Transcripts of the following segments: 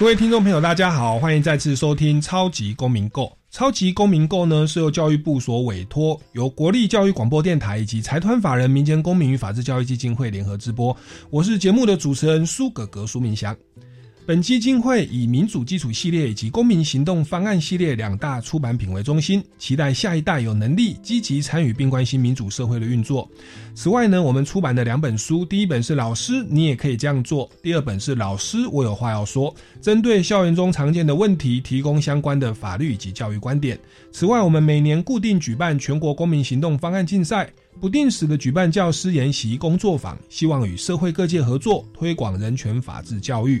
各位听众朋友，大家好，欢迎再次收听《超级公民购》。《超级公民购》呢是由教育部所委托，由国立教育广播电台以及财团法人民间公民与法治教育基金会联合直播。我是节目的主持人苏格格苏明祥。本基金会以民主基础系列以及公民行动方案系列两大出版品为中心，期待下一代有能力积极参与并关心民主社会的运作。此外呢，我们出版的两本书，第一本是《老师你也可以这样做》，第二本是《老师我有话要说》，针对校园中常见的问题，提供相关的法律以及教育观点。此外，我们每年固定举办全国公民行动方案竞赛，不定时的举办教师研习工作坊，希望与社会各界合作，推广人权法治教育。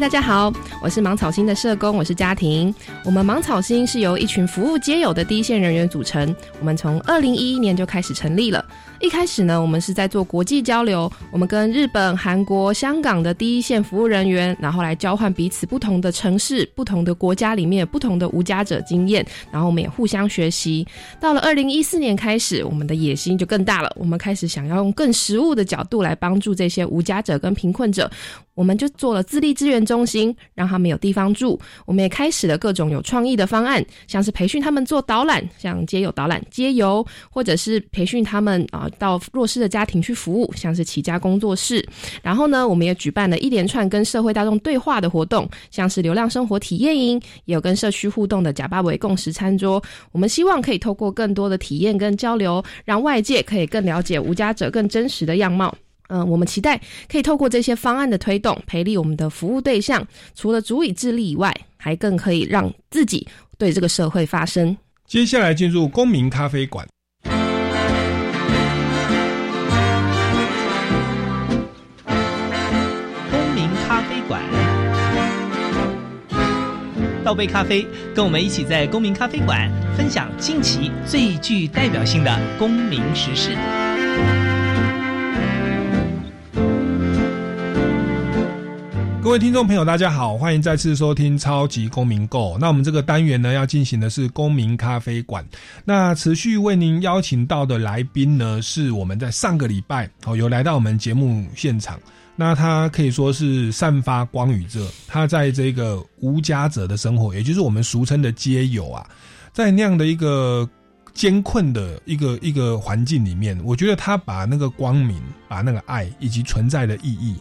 大家好，我是芒草星的社工，我是家庭。我们芒草星是由一群服务皆有的第一线人员组成。我们从二零一一年就开始成立了。一开始呢，我们是在做国际交流，我们跟日本、韩国、香港的第一线服务人员，然后来交换彼此不同的城市、不同的国家里面不同的无家者经验，然后我们也互相学习。到了二零一四年开始，我们的野心就更大了，我们开始想要用更实务的角度来帮助这些无家者跟贫困者。我们就做了自立资源中心，让他们有地方住。我们也开始了各种有创意的方案，像是培训他们做导览，像街友导览、街游，或者是培训他们啊到弱势的家庭去服务，像是起家工作室。然后呢，我们也举办了一连串跟社会大众对话的活动，像是流量生活体验营，也有跟社区互动的假巴维共识餐桌。我们希望可以透过更多的体验跟交流，让外界可以更了解无家者更真实的样貌。嗯，我们期待可以透过这些方案的推动，培力我们的服务对象，除了足以自立以外，还更可以让自己对这个社会发声。接下来进入公民咖啡馆。公民咖啡馆，倒杯咖啡，跟我们一起在公民咖啡馆分享近期最具代表性的公民时事。各位听众朋友，大家好，欢迎再次收听超级公民购。那我们这个单元呢，要进行的是公民咖啡馆。那持续为您邀请到的来宾呢，是我们在上个礼拜哦，有来到我们节目现场。那他可以说是散发光与热，他在这个无家者的生活，也就是我们俗称的街友啊，在那样的一个艰困的一个一个环境里面，我觉得他把那个光明、把那个爱以及存在的意义。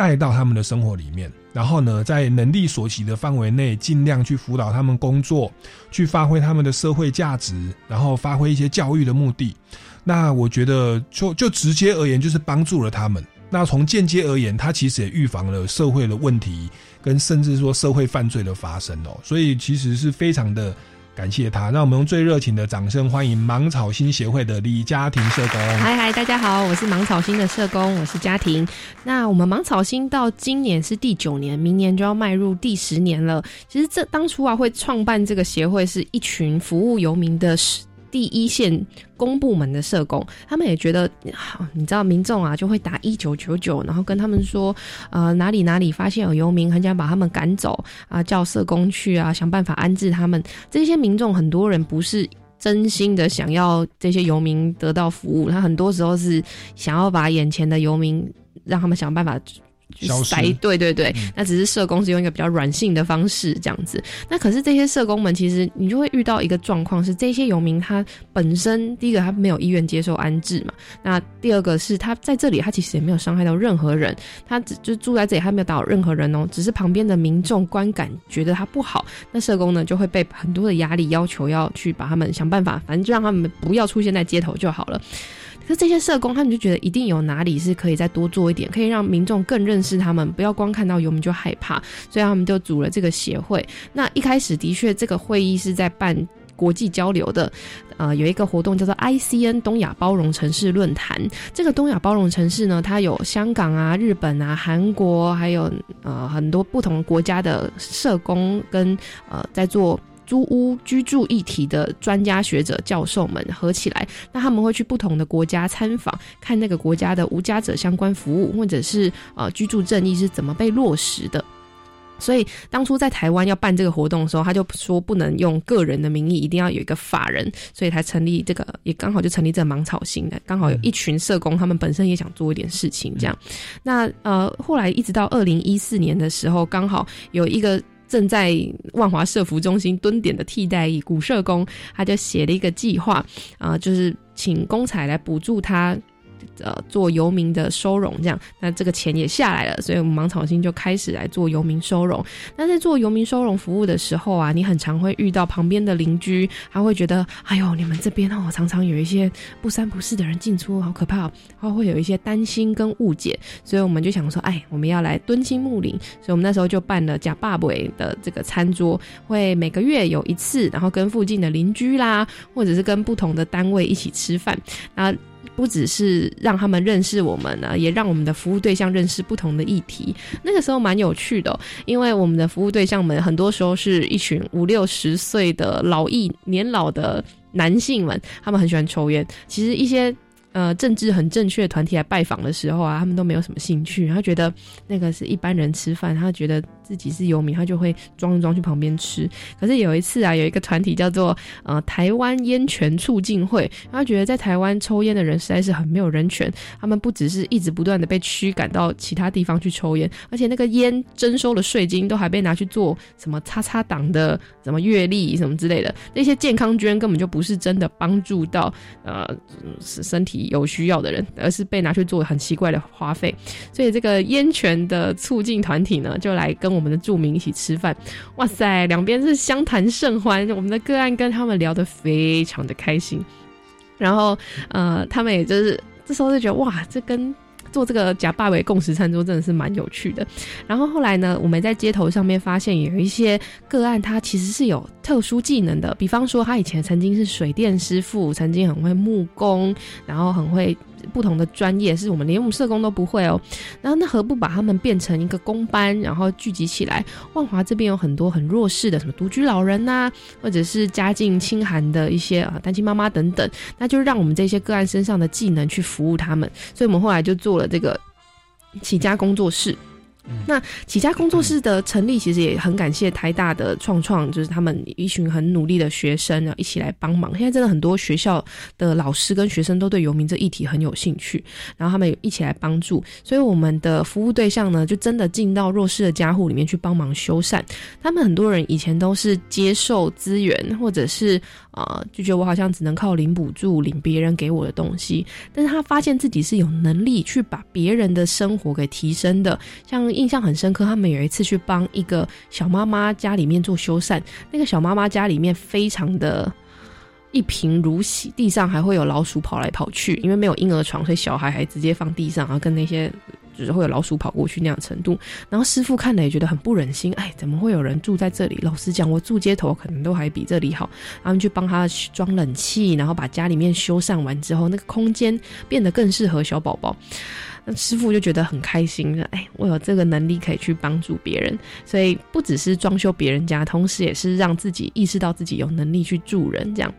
带到他们的生活里面，然后呢，在能力所及的范围内，尽量去辅导他们工作，去发挥他们的社会价值，然后发挥一些教育的目的。那我觉得，就就直接而言，就是帮助了他们。那从间接而言，他其实也预防了社会的问题，跟甚至说社会犯罪的发生哦。所以其实是非常的。感谢他，让我们用最热情的掌声欢迎芒草心协会的李家庭社工。嗨嗨，大家好，我是芒草心的社工，我是家庭。那我们芒草心到今年是第九年，明年就要迈入第十年了。其实这当初啊，会创办这个协会是一群服务游民的。第一线公部门的社工，他们也觉得，好，你知道民众啊就会打一九九九，然后跟他们说，呃，哪里哪里发现有游民，很想把他们赶走啊，叫社工去啊，想办法安置他们。这些民众很多人不是真心的想要这些游民得到服务，他很多时候是想要把眼前的游民让他们想办法。塞，对对对，嗯那只是社工是用一个比较软性的方式这样子。那可是这些社工们，其实你就会遇到一个状况是，这些游民他本身第一个他没有意愿接受安置嘛，那第二个是他在这里他其实也没有伤害到任何人，他只就住在这里，他没有打扰任何人哦，只是旁边的民众观感觉得他不好，那社工呢就会被很多的压力要求要去把他们想办法，反正就让他们不要出现在街头就好了。可是这些社工，他们就觉得一定有哪里是可以再多做一点，可以让民众更认识他们，不要光看到游民就害怕，所以他们就组了这个协会。那一开始的确，这个会议是在办国际交流的，呃，有一个活动叫做 ICN 东亚包容城市论坛。这个东亚包容城市呢，它有香港啊、日本啊、韩国，还有呃很多不同国家的社工跟呃在做。租屋居住议题的专家学者教授们合起来，那他们会去不同的国家参访，看那个国家的无家者相关服务，或者是呃居住正义是怎么被落实的。所以当初在台湾要办这个活动的时候，他就说不能用个人的名义，一定要有一个法人，所以才成立这个，也刚好就成立这个芒草星的，刚好有一群社工，他们本身也想做一点事情，这样。那呃，后来一直到二零一四年的时候，刚好有一个。正在万华社服中心蹲点的替代役古社工，他就写了一个计划，啊、就是请公彩来补助他。呃，做游民的收容，这样，那这个钱也下来了，所以我们芒草星就开始来做游民收容。那在做游民收容服务的时候啊，你很常会遇到旁边的邻居，他会觉得，哎呦，你们这边哦，常常有一些不三不四的人进出，好可怕、哦，他会有一些担心跟误解，所以我们就想说，哎，我们要来敦亲睦邻，所以我们那时候就办了假爸爸的这个餐桌，会每个月有一次，然后跟附近的邻居啦，或者是跟不同的单位一起吃饭，那。不只是让他们认识我们呢，也让我们的服务对象认识不同的议题。那个时候蛮有趣的、因为我们的服务对象们很多时候是一群五六十岁的老艺年老的男性们，他们很喜欢抽烟。其实一些呃政治很正确的团体来拜访的时候啊，他们都没有什么兴趣，他觉得那个是一般人吃饭，他觉得自己是游民，他就会装一装去旁边吃。可是有一次啊，有一个团体叫做呃台湾烟权促进会，他觉得在台湾抽烟的人实在是很没有人权，他们不只是一直不断的被驱赶到其他地方去抽烟，而且那个烟征收的税金都还被拿去做什么叉叉党的什么阅历什么之类的，那些健康捐根本就不是真的帮助到呃是身体有需要的人，而是被拿去做很奇怪的花费。所以这个烟泉的促进团体呢，就来跟我们的住民一起吃饭。哇塞，两边是相谈甚欢，我们的个案跟他们聊得非常的开心。然后呃，他们也就是这时候就觉得哇，这跟做这个假霸位共识餐桌真的是蛮有趣的。然后后来呢，我们在街头上面发现有一些个案，他其实是有特殊技能的，比方说他以前曾经是水电师傅，曾经很会木工，然后很会。不同的专业是我们连我们社工都不会哦，然后那何不把他们变成一个工班，然后聚集起来？万华这边有很多很弱势的，什么独居老人呐、或者是家境清寒的一些啊单亲妈妈等等，那就让我们这些个案身上的技能去服务他们。所以我们后来就做了这个起家工作室。那起家工作室的成立，其实也很感谢台大的创创，就是他们一群很努力的学生然后，一起来帮忙。现在真的很多学校的老师跟学生都对游民这议题很有兴趣，然后他们也一起来帮助。所以我们的服务对象呢，就真的进到弱势的家户里面去帮忙修缮。他们很多人以前都是接受资源，或者是呃就觉得我好像只能靠领补助、领别人给我的东西，但是他发现自己是有能力去把别人的生活给提升的。像印象很深刻，他们有一次去帮一个小妈妈家里面做修缮，那个小妈妈家里面非常的。一贫如洗，地上还会有老鼠跑来跑去，因为没有婴儿床，所以小孩还直接放地上，然后跟那些就是会有老鼠跑过去那样程度。然后师傅看了也觉得很不忍心，哎，怎么会有人住在这里？老实讲，我住街头可能都还比这里好。他们去帮他装冷气，然后把家里面修缮完之后，那个空间变得更适合小宝宝。师傅就觉得很开心，哎，我有这个能力可以去帮助别人，所以不只是装修别人家，同时也是让自己意识到自己有能力去助人，这样。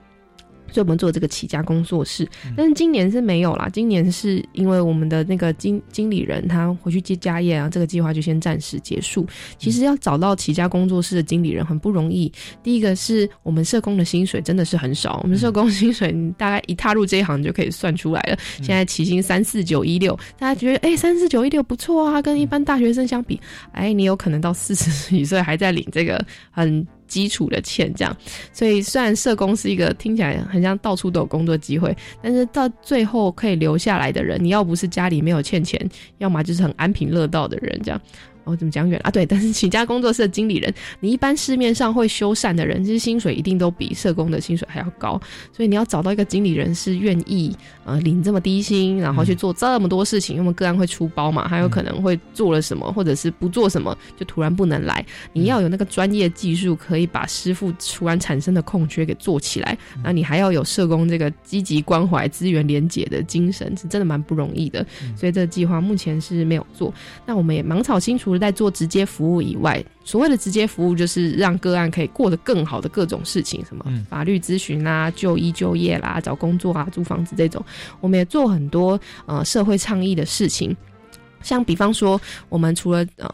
所以我们做这个起家工作室，但是今年是没有啦。今年是因为我们的那个经经理人他回去接家业啊，这个计划就先暂时结束。其实要找到起家工作室的经理人很不容易。第一个是我们社工的薪水真的是很少，我们社工薪水大概一踏入这一行就可以算出来了。现在起薪三四九一六，大家觉得哎三四九一六不错啊，跟一般大学生相比，哎你有可能到四十几岁还在领这个很。基础的欠这样，所以虽然社工是一个听起来很像到处都有工作机会，但是到最后可以留下来的人，你要不是家里没有欠钱，要么就是很安贫乐道的人这样。我怎么讲远啊？对，但是请家工作室的经理人，你一般市面上会修缮的人，其实薪水一定都比社工的薪水还要高，所以你要找到一个经理人是愿意呃领这么低薪，然后去做这么多事情，因为个案会出包嘛，还有可能会做了什么，或者是不做什么就突然不能来，你要有那个专业技术，可以把师傅突然产生的空缺给做起来，那你还要有社工这个积极关怀、资源连结的精神，是真的蛮不容易的，所以这个计划目前是没有做。那我们也芒草清除了在做直接服务以外，所谓的直接服务就是让个案可以过得更好的各种事情，什么法律咨询啦、就医就业啦、找工作啊、租房子这种，我们也做很多呃社会倡议的事情，像比方说，我们除了呃。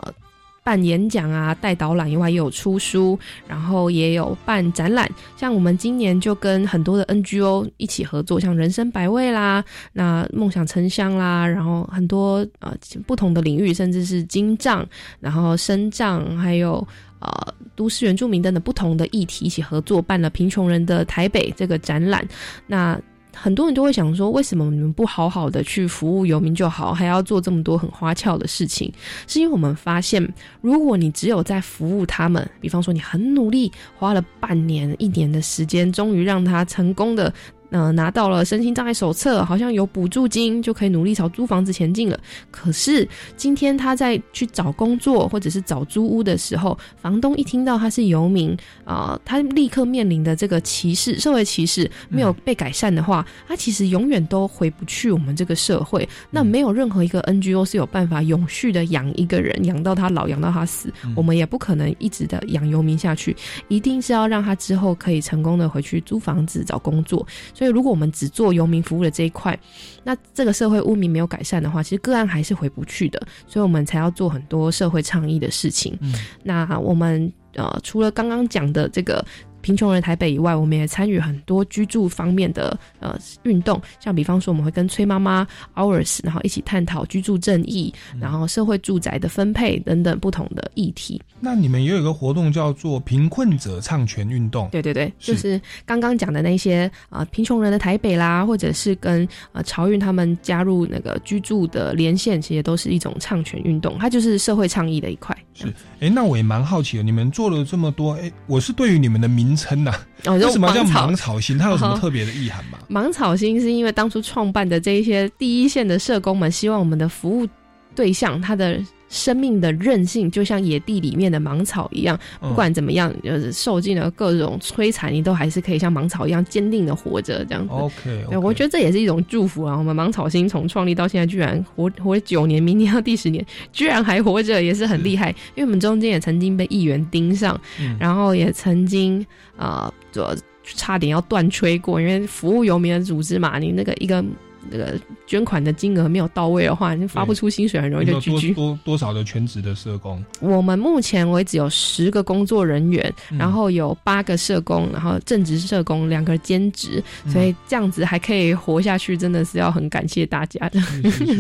办演讲啊，带导览以外，也有出书，然后也有办展览。像我们今年就跟很多的 NGO 一起合作，像人生百味啦，那梦想城乡啦，然后很多呃不同的领域，甚至是金藏，然后生藏，还有呃都市原住民等等不同的议题一起合作，办了贫穷人的台北这个展览。那很多人都会想说，为什么你们不好好的去服务游民就好，还要做这么多很花俏的事情？是因为我们发现，如果你只有在服务他们，比方说你很努力，花了半年、一年的时间，终于让他成功的。呃，拿到了身心障碍手册，好像有补助金，就可以努力朝租房子前进了。可是今天他在去找工作或者是找租屋的时候，房东一听到他是游民啊，他立刻面临的这个歧视，社会歧视没有被改善的话，他其实永远都回不去我们这个社会。那没有任何一个 NGO 是有办法永续的养一个人，养到他老，养到他死。我们也不可能一直的养游民下去，一定是要让他之后可以成功的回去租房子、找工作。所以，如果我们只做游民服务的这一块，那这个社会污名没有改善的话，其实个案还是回不去的。所以我们才要做很多社会倡议的事情。那我们呃，除了刚刚讲的这个。贫穷人台北以外，我们也参与很多居住方面的呃运动，像比方说，我们会跟崔妈妈 Hours，然后一起探讨居住正义，然后社会住宅的分配等等不同的议题。那你们也有一个活动叫做贫困者唱权运动，对对对，就是刚刚讲的那些啊贫穷人的台北啦，或者是跟呃潮运他们加入那个居住的连线，其实都是一种唱权运动，它就是社会倡议的一块。是，哎，那我也蛮好奇的，你们做了这么多，哎，我是对于你们的名。称呐？为什么叫芒草心？它有什么特别的意涵吗？芒草心是因为当初创办的这一些第一线的社工们，希望我们的服务对象他的。生命的韧性就像野地里面的芒草一样，不管怎么样，就是受尽了各种摧残，你都还是可以像芒草一样坚定的活着。这样子，OK，对，我觉得这也是一种祝福啊。我们芒草星从创立到现在，居然活活九年，明年要第十年，居然还活着，也是很厉害。因为我们中间也曾经被议员盯上，然后也曾经啊，就差点要断吹过，因为服务游民的组织嘛，你那个一个。那个捐款的金额没有到位的话，你发不出薪水，很容易就拒拒。多多少的全职的社工？我们目前为止有十个工作人员，然后有八个社工，然后正职社工两个兼职，所以这样子还可以活下去，真的是要很感谢大家的。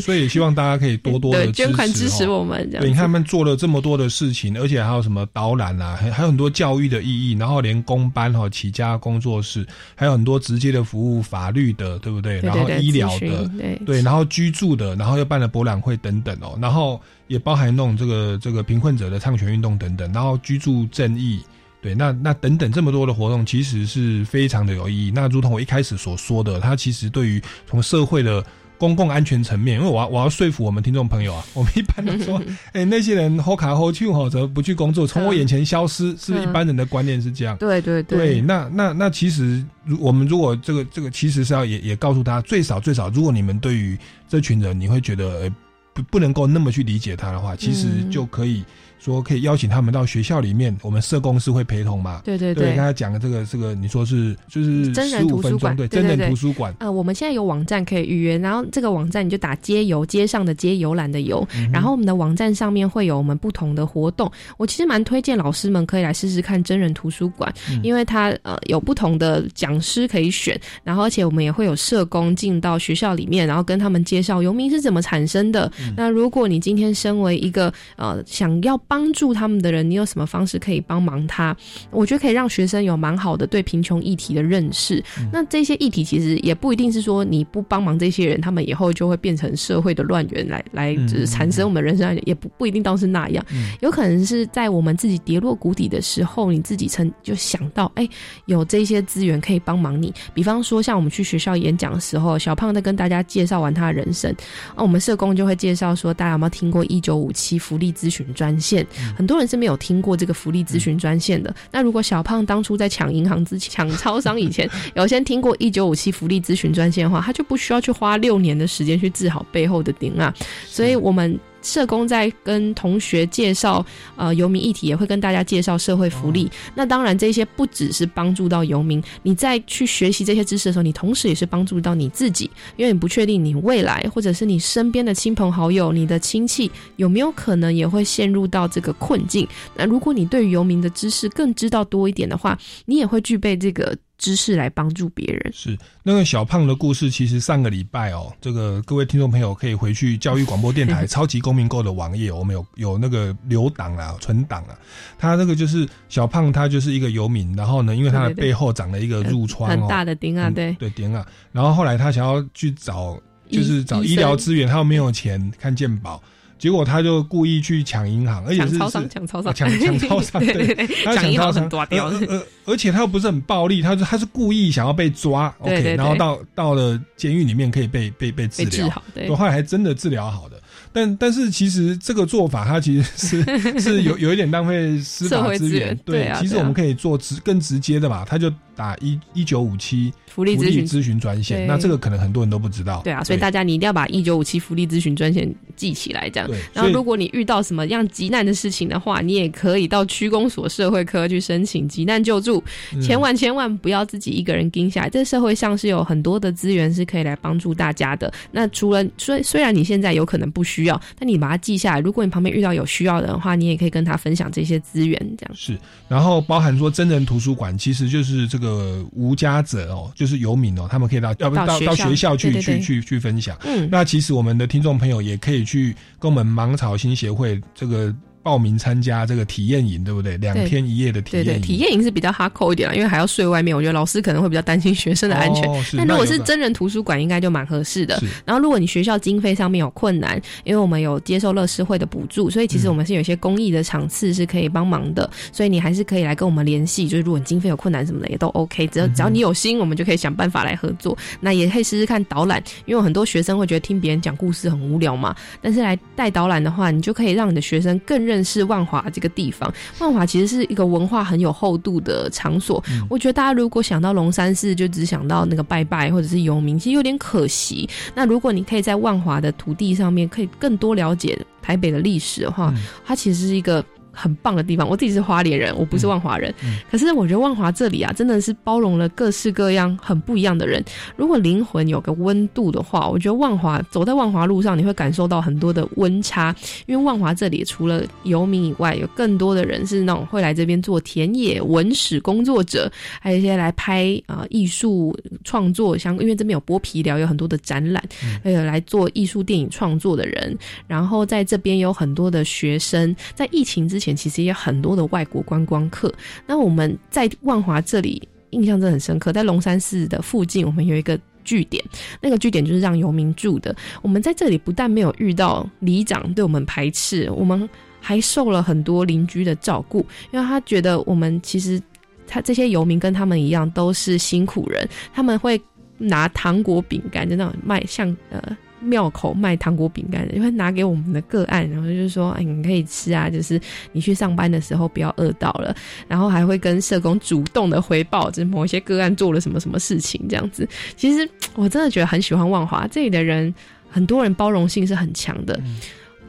所以也希望大家可以多多的捐款支持我们。对，你看他们做了这么多的事情，而且还有什么导览啊，还还有很多教育的意义，然后连工班哈起家工作室，还有很多直接的服务，法律的，对不对？然后医疗。的对对，然后居住的，然后又办了博览会等等哦，然后也包含弄这个这个贫困者的唱权运动等等，然后居住正义，对，那那等等这么多的活动，其实是非常的有意义。那如同我一开始所说的，它其实对于从社会的。公共安全层面，因为我要我要说服我们听众朋友啊，我们一般都说，哎，那些人喝卡喝酒哈，怎么不去工作，从我眼前消失，是一般人的观念是这样。对对对，那那那其实，如我们如果这个这个，其实是要也也告诉他，最少最少，如果你们对于这群人，你会觉得不不能够那么去理解他的话，其实就可以说可以邀请他们到学校里面，我们社工是会陪同嘛？对对对，跟他讲的这个这个，你说是就是真人图书馆，对真人图书馆。呃，我们现在有网站可以预约，然后这个网站你就打街游，街上的街游览的游，然后我们的网站上面会有我们不同的活动。我其实蛮推荐老师们可以来试试看真人图书馆，因为它呃有不同的讲师可以选，然后而且我们也会有社工进到学校里面，然后跟他们介绍游民是怎么产生的。那如果你今天身为一个呃想要帮助他们的人，你有什么方式可以帮忙他？我觉得可以让学生有蛮好的对贫穷议题的认识。那这些议题其实也不一定是说你不帮忙这些人，他们以后就会变成社会的乱源来来就是产生我们人生，也不不一定都是那样。有可能是在我们自己跌落谷底的时候，你自己曾就想到，哎，有这些资源可以帮忙你。比方说，像我们去学校演讲的时候，小胖在跟大家介绍完他的人生，啊，我们社工就会介绍说，大家有没有听过一九五七福利咨询专线？很多人是没有听过这个福利咨询专线的。那如果小胖当初在抢银行之前、抢超商以前，有先听过一九五七福利咨询专线的话，他就不需要去花六年的时间去治好背后的顶啊。所以我们。社工在跟同学介绍呃游民议题，也会跟大家介绍社会福利。那当然，这些不只是帮助到游民，你在去学习这些知识的时候，你同时也是帮助到你自己，因为你不确定你未来或者是你身边的亲朋好友、你的亲戚有没有可能也会陷入到这个困境。那如果你对于游民的知识更知道多一点的话，你也会具备这个。知识来帮助别人是那个小胖的故事。其实上个礼拜哦，这个各位听众朋友可以回去教育广播电台 超级公民购的网页，我们有有那个留档啊、存档啊。他那个就是小胖，他就是一个游民，然后呢，因为他的背后长了一个褥疮，很大的钉啊，对对钉啊。然后后来他想要去找，就是找医疗资源，他又没有钱看健保。结果他就故意去抢银行，而且是抢超商，抢超商，抢抢超商，对，他抢超商抓掉。呃，而且他又不是很暴力，他是他是故意想要被抓，OK，然后到到了监狱里面可以被被被治疗，对，后来还真的治疗好的。但但是其实这个做法，它其实是 是有有一点浪费司法资源，对，其实我们可以做直更直接的嘛，他就。打一一九五七福利咨询咨询专线，那这个可能很多人都不知道。对啊，所以大家你一定要把一九五七福利咨询专线记起来，这样。然后，如果你遇到什么样急难的事情的话，你也可以到区公所社会科去申请急难救助。千万千万不要自己一个人盯下来，这社会上是有很多的资源是可以来帮助大家的。那除了虽虽然你现在有可能不需要，但你把它记下来。如果你旁边遇到有需要的话，你也可以跟他分享这些资源，这样。是，然后包含说真人图书馆，其实就是这个。呃，无家者哦，就是游民哦，他们可以到要不到到学校去去去去分享。嗯，那其实我们的听众朋友也可以去跟我们芒草新协会这个。报名参加这个体验营，对不对？两天一夜的体验营，对对体验营是比较哈扣一点了因为还要睡外面。我觉得老师可能会比较担心学生的安全。但如果是真人图书馆，应该就蛮合适的。然后，如果你学校经费上面有困难，因为我们有接受乐施会的补助，所以其实我们是有一些公益的场次是可以帮忙的。所以你还是可以来跟我们联系。就是如果你经费有困难什么的，也都 OK。只要只要你有心，我们就可以想办法来合作。那也可以试试看导览，因为很多学生会觉得听别人讲故事很无聊嘛。但是来带导览的话，你就可以让你的学生更认识万华。这个地方，万华其实是一个文化很有厚度的场所。我觉得大家如果想到龙山寺，就只想到那个拜拜或者是游民，其实有点可惜。那如果你可以在万华的土地上面，可以更多了解台北的历史的话，它其实是一个。很棒的地方，我自己是花莲人，我不是万华人。可是我觉得万华这里啊，真的是包容了各式各样很不一样的人。如果灵魂有个温度的话，我觉得万华走在万华路上，你会感受到很多的温差。因为万华这里除了游民以外，有更多的人是那种会来这边做田野文史工作者，还有一些来拍啊艺术创作，像因为这边有剥皮寮，有很多的展览，还有来做艺术电影创作的人。然后在这边有很多的学生，在疫情之前。其实也很多的外国观光客。那我们在万华这里印象真的很深刻，在龙山寺的附近，我们有一个据点，那个据点就是让游民住的。我们在这里不但没有遇到里长对我们排斥，我们还受了很多邻居的照顾，因为他觉得我们其实他这些游民跟他们一样都是辛苦人，他们会拿糖果饼干，就那种卖像呃。庙口卖糖果饼干的，因为拿给我们的个案，然后就是说，哎，你可以吃啊，就是你去上班的时候不要饿到了，然后还会跟社工主动的回报，就是某一些个案做了什么什么事情这样子。其实我真的觉得很喜欢万华这里的人，很多人包容性是很强的。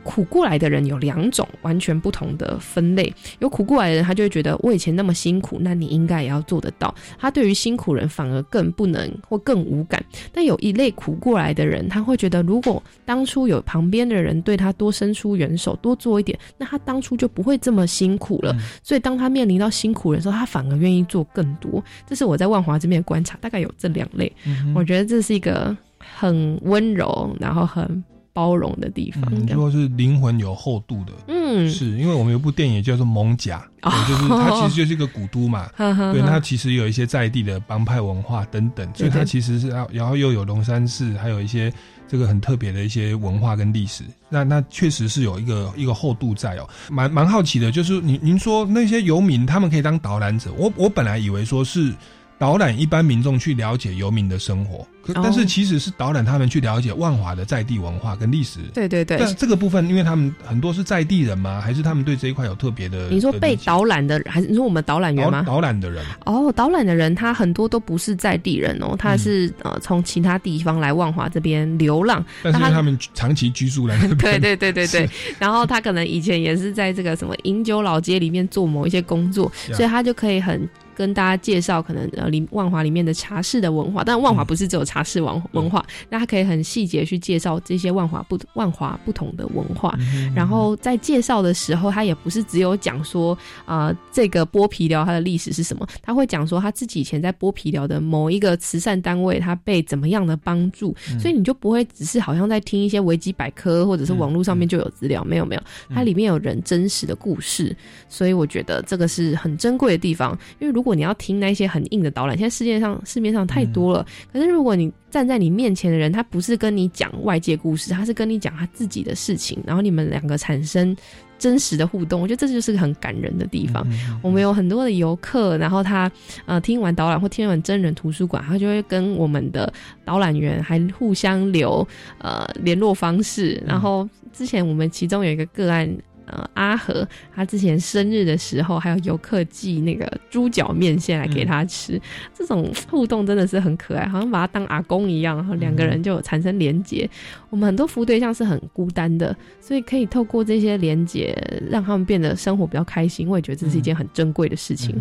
苦过来的人有两种完全不同的分类，有苦过来的人，他就会觉得我以前那么辛苦，那你应该也要做得到。他对于辛苦人反而更不能或更无感。但有一类苦过来的人，他会觉得如果当初有旁边的人对他多伸出援手，多做一点，那他当初就不会这么辛苦了。所以当他面临到辛苦的时候，他反而愿意做更多。这是我在万华这边的观察，大概有这两类。我觉得这是一个很温柔，然后很。包容的地方，你说是灵魂有厚度的，嗯，是因为我们有部电影叫做《蒙甲》，就是它其实就是一个古都嘛，对，它其实有一些在地的帮派文化等等，所以它其实是要，然后又有龙山寺，还有一些这个很特别的一些文化跟历史，那那确实是有一个一个厚度在哦，蛮蛮好奇的，就是您您说那些游民他们可以当导览者，我我本来以为说是。导览一般民众去了解游民的生活，可但是其实是导览他们去了解万华的在地文化跟历史。对对对。但是这个部分，因为他们很多是在地人吗？还是他们对这一块有特别的？你说被导览的，还是你说我们导览员吗？导览的人。哦，导览的人他很多都不是在地人哦，他是呃从其他地方来万华这边流浪，但是他们长期居住在。对对对对 对。然后他可能以前也是在这个什么饮酒老街里面做某一些工作，所以他就可以很。跟大家介绍可能呃，里万华里面的茶室的文化，但万华不是只有茶室文文化，那他可以很细节去介绍这些万华不万华不同的文化。然后在介绍的时候，他也不是只有讲说啊，这个剥皮寮它的历史是什么，他会讲说他自己以前在剥皮寮的某一个慈善单位，他被怎么样的帮助，所以你就不会只是好像在听一些维基百科或者是网络上面就有资料，没有没有，它里面有人真实的故事，所以我觉得这个是很珍贵的地方，因为如果如果你要听那些很硬的导览，现在世界上市面上太多了。可是如果你站在你面前的人，他不是跟你讲外界故事，他是跟你讲他自己的事情，然后你们两个产生真实的互动，我觉得这就是个很感人的地方。我们有很多的游客，然后他呃听完导览或听完真人图书馆，他就会跟我们的导览员还互相留呃联络方式。然后之前我们其中有一个个案。呃，阿和他之前生日的时候，还有游客寄那个猪脚面线来给他吃，这种互动真的是很可爱，好像把他当阿公一样，然后两个人就产生连结。我们很多服务对象是很孤单的，所以可以透过这些连结，让他们变得生活比较开心。我也觉得这是一件很珍贵的事情。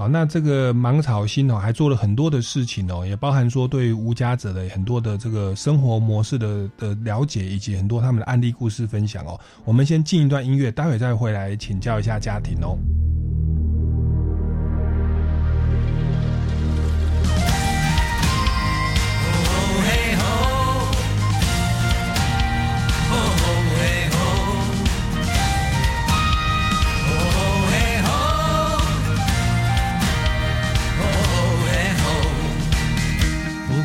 好，那这个芒草心哦，还做了很多的事情哦，也包含说对无家者的很多的这个生活模式的的了解，以及很多他们的案例故事分享哦。我们先进一段音乐，待会再回来请教一下家庭哦。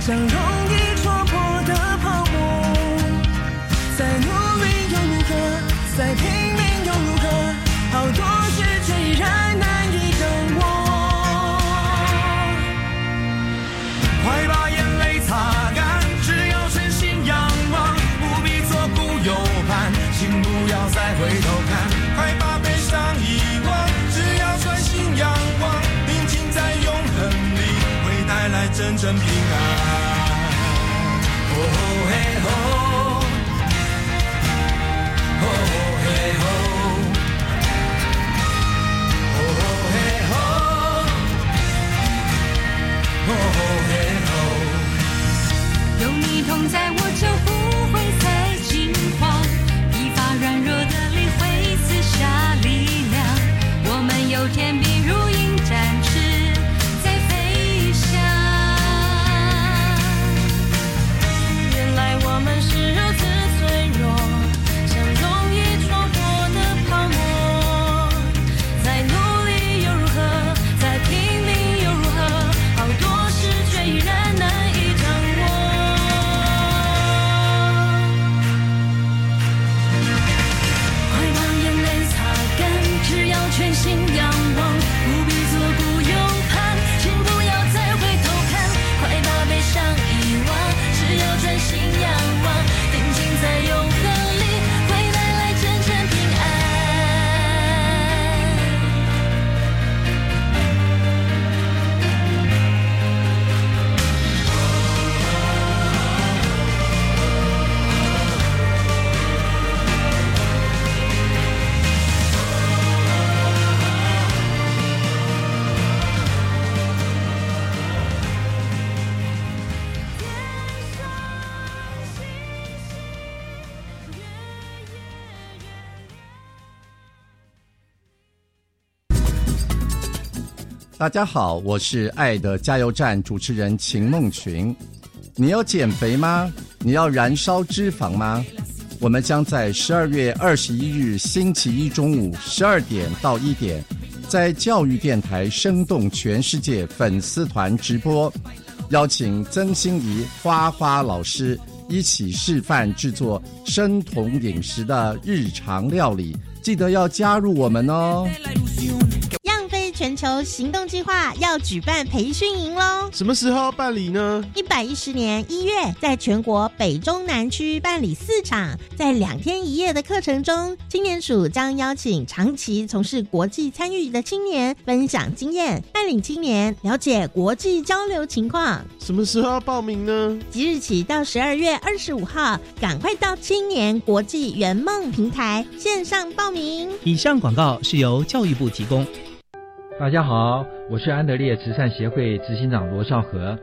像平安。哦嘿吼，哦嘿吼，哦嘿吼，哦嘿吼。有你同在，我就大家好，我是爱的加油站主持人秦梦群。你要减肥吗？你要燃烧脂肪吗？我们将在十二月二十一日星期一中午十二点到一点，在教育电台生动全世界粉丝团直播，邀请曾心怡花花老师一起示范制作生酮饮食的日常料理，记得要加入我们哦。全球行动计划要举办培训营喽！什么时候办理呢？一百一十年一月，在全国北中南区办理四场，在两天一夜的课程中，青年署将邀请长期从事国际参与的青年分享经验，带领青年了解国际交流情况。什么时候报名呢？即日起到十二月二十五号，赶快到青年国际圆梦平台线上报名。以上广告是由教育部提供。大家好，我是安德烈慈善协会执行长罗少和。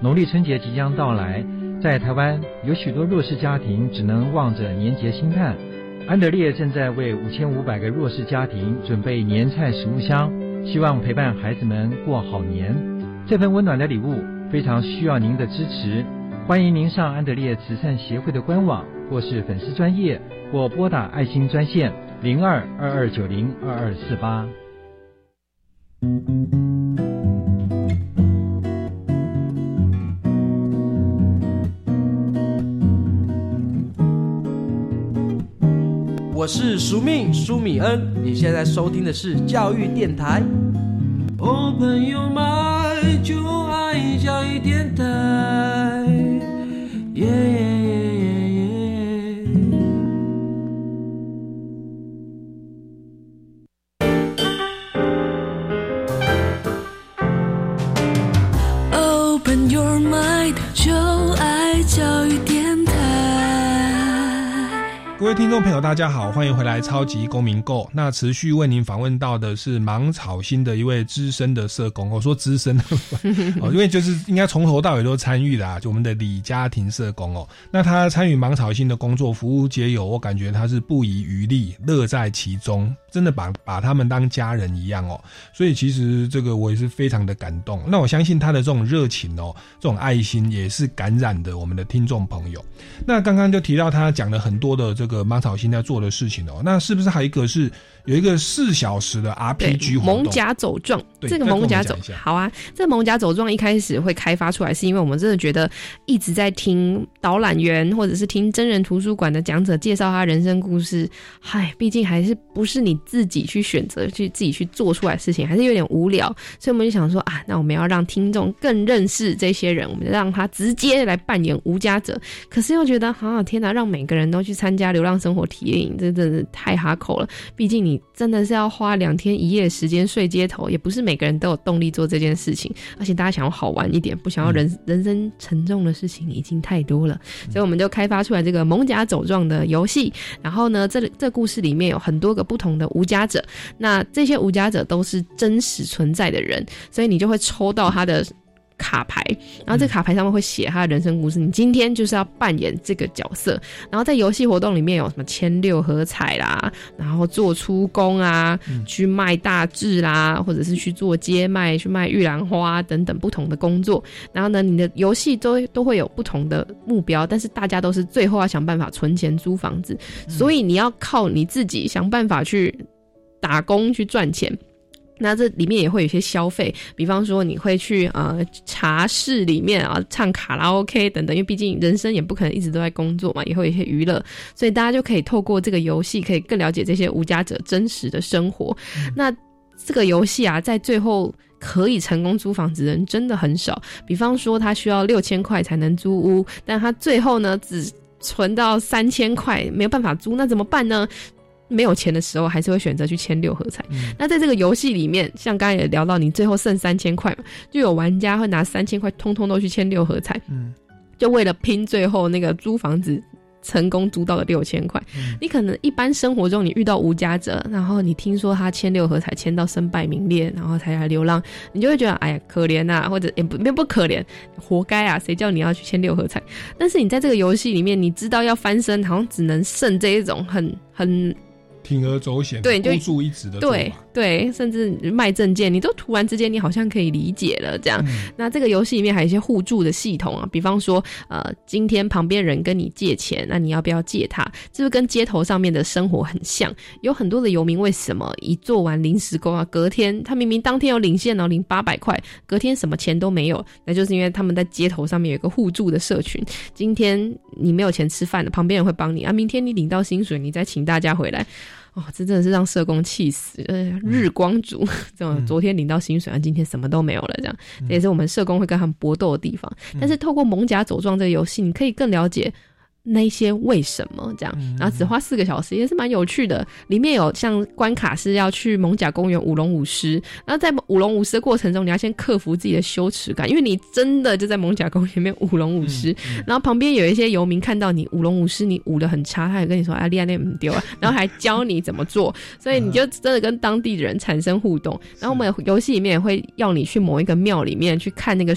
农历春节即将到来，在台湾有许多弱势家庭只能望着年节心叹。安德烈正在为五千五百个弱势家庭准备年菜食物箱，希望陪伴孩子们过好年。这份温暖的礼物非常需要您的支持，欢迎您上安德烈慈善协会的官网，或是粉丝专业，或拨打爱心专线零二二二九零二二四八。我是苏命苏米恩，你现在收听的是教育电台。我朋友嘛就爱教育电台。位听众朋友，大家好，欢迎回来《超级公民购》。那持续为您访问到的是芒草心的一位资深的社工，我说资深 哦，因为就是应该从头到尾都参与的啊，就我们的李家庭社工哦。那他参与芒草心的工作，服务皆有，我感觉他是不遗余力，乐在其中，真的把把他们当家人一样哦。所以其实这个我也是非常的感动。那我相信他的这种热情哦，这种爱心也是感染的我们的听众朋友。那刚刚就提到他讲了很多的这个马草心在做的事情哦，那是不是还有一个是有一个四小时的 RPG 活动？蒙甲走状，对这个蒙甲走好啊。这个蒙甲走状一开始会开发出来，是因为我们真的觉得一直在听导览员或者是听真人图书馆的讲者介绍他人生故事，嗨，毕竟还是不是你自己去选择去自己去做出来的事情，还是有点无聊。所以我们就想说啊，那我们要让听众更认识这些人，我们就让他直接来扮演无家者。可是又觉得好啊，天哪，让每个人都去参加流浪生活体验营，这真的是太哈口了。毕竟你真的是要花两天一夜时间睡街头，也不是每个人都有动力做这件事情。而且大家想要好玩一点，不想要人、人生沉重的事情已经太多了，所以我们就开发出来这个蒙甲走状的游戏。然后呢，这这故事里面有很多个不同的无家者，那这些无家者都是真实存在的人，所以你就会抽到他的。卡牌，然后这卡牌上面会写他的人生故事。你今天就是要扮演这个角色，然后在游戏活动里面有什么签六合彩啦，然后做出工啊，去卖大志啦，或者是去做街卖、去卖玉兰花等等不同的工作。然后呢，你的游戏都都会有不同的目标，但是大家都是最后要想办法存钱租房子，所以你要靠你自己想办法去打工去赚钱。那这里面也会有一些消费，比方说你会去呃茶室里面啊唱卡拉 OK 等等，因为毕竟人生也不可能一直都在工作嘛，也会有一些娱乐，所以大家就可以透过这个游戏，可以更了解这些无家者真实的生活。那这个游戏啊，在最后可以成功租房子的人真的很少，比方说他需要六千块才能租屋，但他最后呢只存到三千块，没有办法租，那怎么办呢？没有钱的时候，还是会选择去签六合彩。那在这个游戏里面，像刚才也聊到，你最后剩三千块嘛，就有玩家会拿三千块，通通都去签六合彩，嗯，就为了拼最后那个租房子。成功租到了六千块，你可能一般生活中你遇到无家者，然后你听说他签六合彩签到身败名裂，然后才来流浪，你就会觉得哎呀可怜呐、或者也不也不可怜，活该啊，谁叫你要去签六合彩？但是你在这个游戏里面，你知道要翻身，好像只能剩这一种很很铤而走险、对就孤注一掷的对。对，甚至卖证件，你都突然之间你好像可以理解了这样。那这个游戏里面还有一些互助的系统啊，比方说，呃，今天旁边人跟你借钱，那你要不要借他？这不跟街头上面的生活很像？有很多的游民为什么一做完临时工啊，隔天他明明当天有领现哦，领八百块，隔天什么钱都没有，那就是因为他们在街头上面有一个互助的社群。今天你没有钱吃饭了，旁边人会帮你啊，明天你领到薪水，你再请大家回来。哦，这真的是让社工气死！呃，日光族，这种昨天领到薪水，啊，今天什么都没有了，这样，这也是我们社工会跟他们搏斗的地方。但是透过蒙甲走状这个游戏，你可以更了解。那些为什么这样？然后只花四个小时，也是蛮有趣的。里面有像关卡是要去蒙甲公园舞龙舞狮，然后在舞龙舞狮的过程中，你要先克服自己的羞耻感，因为你真的就在蒙甲公园里面舞龙舞狮。然后旁边有一些游民看到你舞龙舞狮，你舞的很差，他也跟你说：“啊，利亚那不丢啊。” 然后还教你怎么做，所以你就真的跟当地人产生互动。然后我们游戏里面也会要你去某一个庙里面去看那个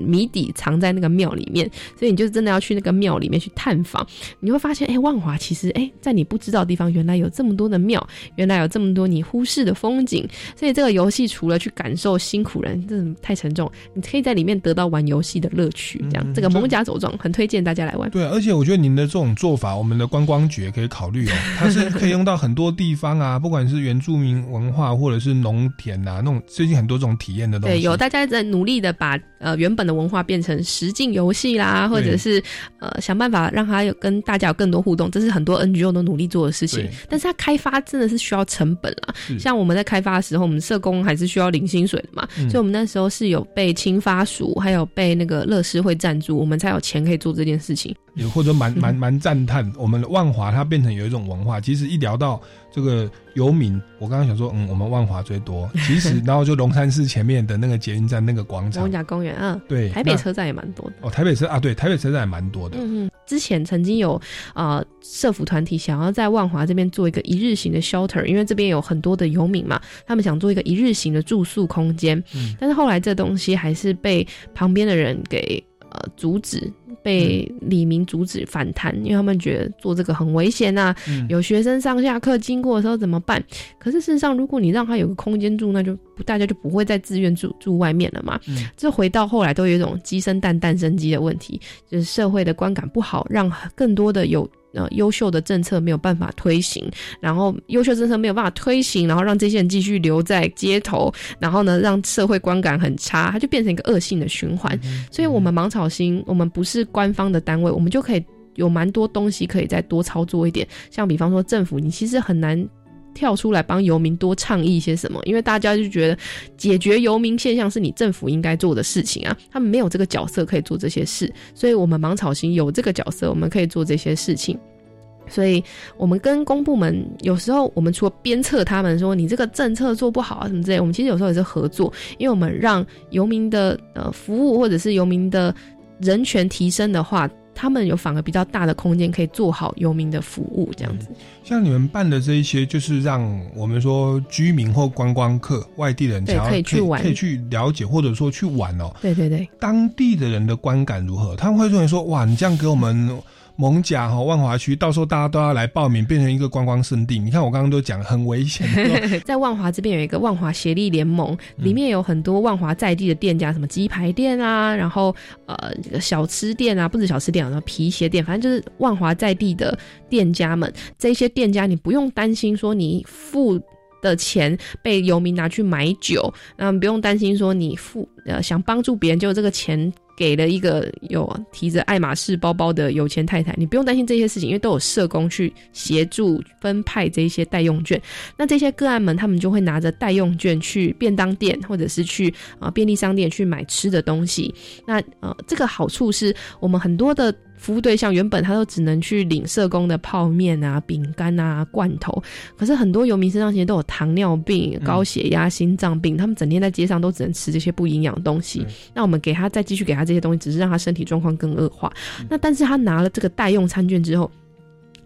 谜底藏在那个庙里面，所以你就真的要去那个庙里面去探访。你会发现，哎，万华其实，哎，在你不知道的地方，原来有这么多的庙，原来有这么多你忽视的风景。所以这个游戏除了去感受辛苦人，这太沉重，你可以在里面得到玩游戏的乐趣。这样，这个蒙甲走撞很推荐大家来玩。对，而且我觉得您的这种做法，我们的观光局也可以考虑哦，它是可以用到很多地方啊，不管是原住民文化或者是农田啊，那种最近很多这种体验的东西。对，有大家在努力的把呃原本的文化变成实境游戏啦，或者是呃想办法让它有跟大家有更多互动，这是很多 NGO 都努力做的事情。但是它开发真的是需要成本啊。像我们在开发的时候，我们社工还是需要领薪水的嘛，所以我们那时候是有被青发署还有被那个乐施会赞助，我们才有钱可以做这件事情。也或者蛮蛮蛮赞叹，我们的万华它变成有一种文化。其实一聊到这个游民，我刚刚想说，嗯，我们万华最多。其实，然后就龙山寺前面的那个捷运站那个广场，蒙甲公园，啊，对，台北车站也蛮多的。哦，台北车啊，对，台北车站也蛮多的。嗯嗯，之前曾经有呃社服团体想要在万华这边做一个一日型的 shelter，因为这边有很多的游民嘛，他们想做一个一日型的住宿空间。嗯，但是后来这东西还是被旁边的人给呃阻止。被李明阻止反弹，因为他们觉得做这个很危险呐。有学生上下课经过的时候怎么办？可是事实上，如果你让他有个空间住，那就大家就不会再自愿住住外面了嘛。这回到后来都有一种鸡生蛋，蛋生鸡的问题，就是社会的观感不好，让更多的有。呃，优秀的政策没有办法推行，然后优秀政策没有办法推行，然后让这些人继续留在街头，然后呢，让社会观感很差，它就变成一个恶性的循环。所以，我们芒草星，我们不是官方的单位，我们就可以有蛮多东西可以再多操作一点。像比方说，政府你其实很难跳出来帮游民多倡议一些什么，因为大家就觉得解决游民现象是你政府应该做的事情啊，他们没有这个角色可以做这些事，所以我们芒草星有这个角色，我们可以做这些事情。所以，我们跟公部门有时候，我们除了鞭策他们说你这个政策做不好啊什么之类，我们其实有时候也是合作，因为我们让游民的呃服务或者是游民的人权提升的话，他们有反而比较大的空间可以做好游民的服务，这样子。像你们办的这一些，就是让我们说居民或观光客、外地人，对，可以去玩，可以去了解，或者说去玩哦。对对对，当地的人的观感如何？他们会认为说，哇，你这样给我们。蒙甲哈万华区，到时候大家都要来报名，变成一个观光圣地。你看我刚刚都讲很危险。在万华这边有一个万华协力联盟，里面有很多万华在地的店家，什么鸡排店啊，然后呃小吃店啊，不止小吃店，然后皮鞋店，反正就是万华在地的店家们。这些店家你不用担心说你付的钱被游民拿去买酒，那不用担心说你付呃想帮助别人，就这个钱。给了一个有提着爱马仕包包的有钱太太，你不用担心这些事情，因为都有社工去协助分派这些代用券。那这些个案们，他们就会拿着代用券去便当店或者是去啊便利商店去买吃的东西。那呃，这个好处是我们很多的。服务对象原本他都只能去领社工的泡面啊、饼干啊、罐头，可是很多游民身上其实都有糖尿病、高血压、心脏病，他们整天在街上都只能吃这些不营养的东西。那我们给他再继续给他这些东西，只是让他身体状况更恶化。那但是他拿了这个代用餐券之后，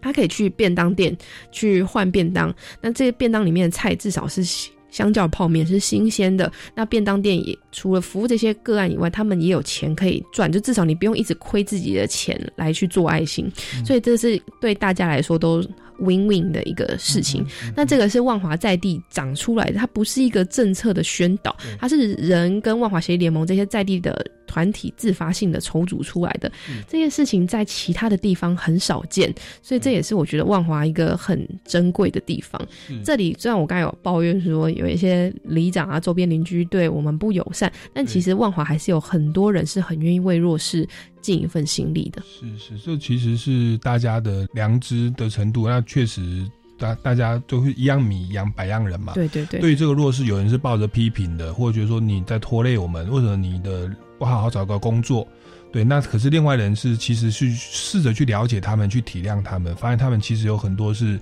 他可以去便当店去换便当。那这些便当里面的菜至少是。相较泡面是新鲜的，那便当店也除了服务这些个案以外，他们也有钱可以赚，就至少你不用一直亏自己的钱来去做爱心，所以这是对大家来说都 win win 的一个事情。那这个是万华在地长出来的，它不是一个政策的宣导，它是人跟万华协议联盟这些在地的团体自发性的筹组出来的。这件事情在其他的地方很少见，所以这也是我觉得万华一个很珍贵的地方。这里虽然我刚才有抱怨说有一些里长啊、周边邻居对我们不友善，但其实万华还是有很多人是很愿意为弱势尽一份心力的。是是，这其实是大家的良知的程度。那确实，大大家都会一样米养百样人嘛。对对对。对于这个弱势，有人是抱着批评的，或者觉得说你在拖累我们，或者你的不好好找个工作。对，那可是另外人是其实去试着去了解他们，去体谅他们，发现他们其实有很多是，